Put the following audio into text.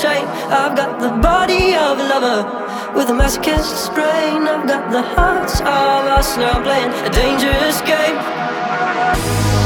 straight. I've got the body of a lover with a masochist brain. I've got the hearts of us now playing a dangerous game.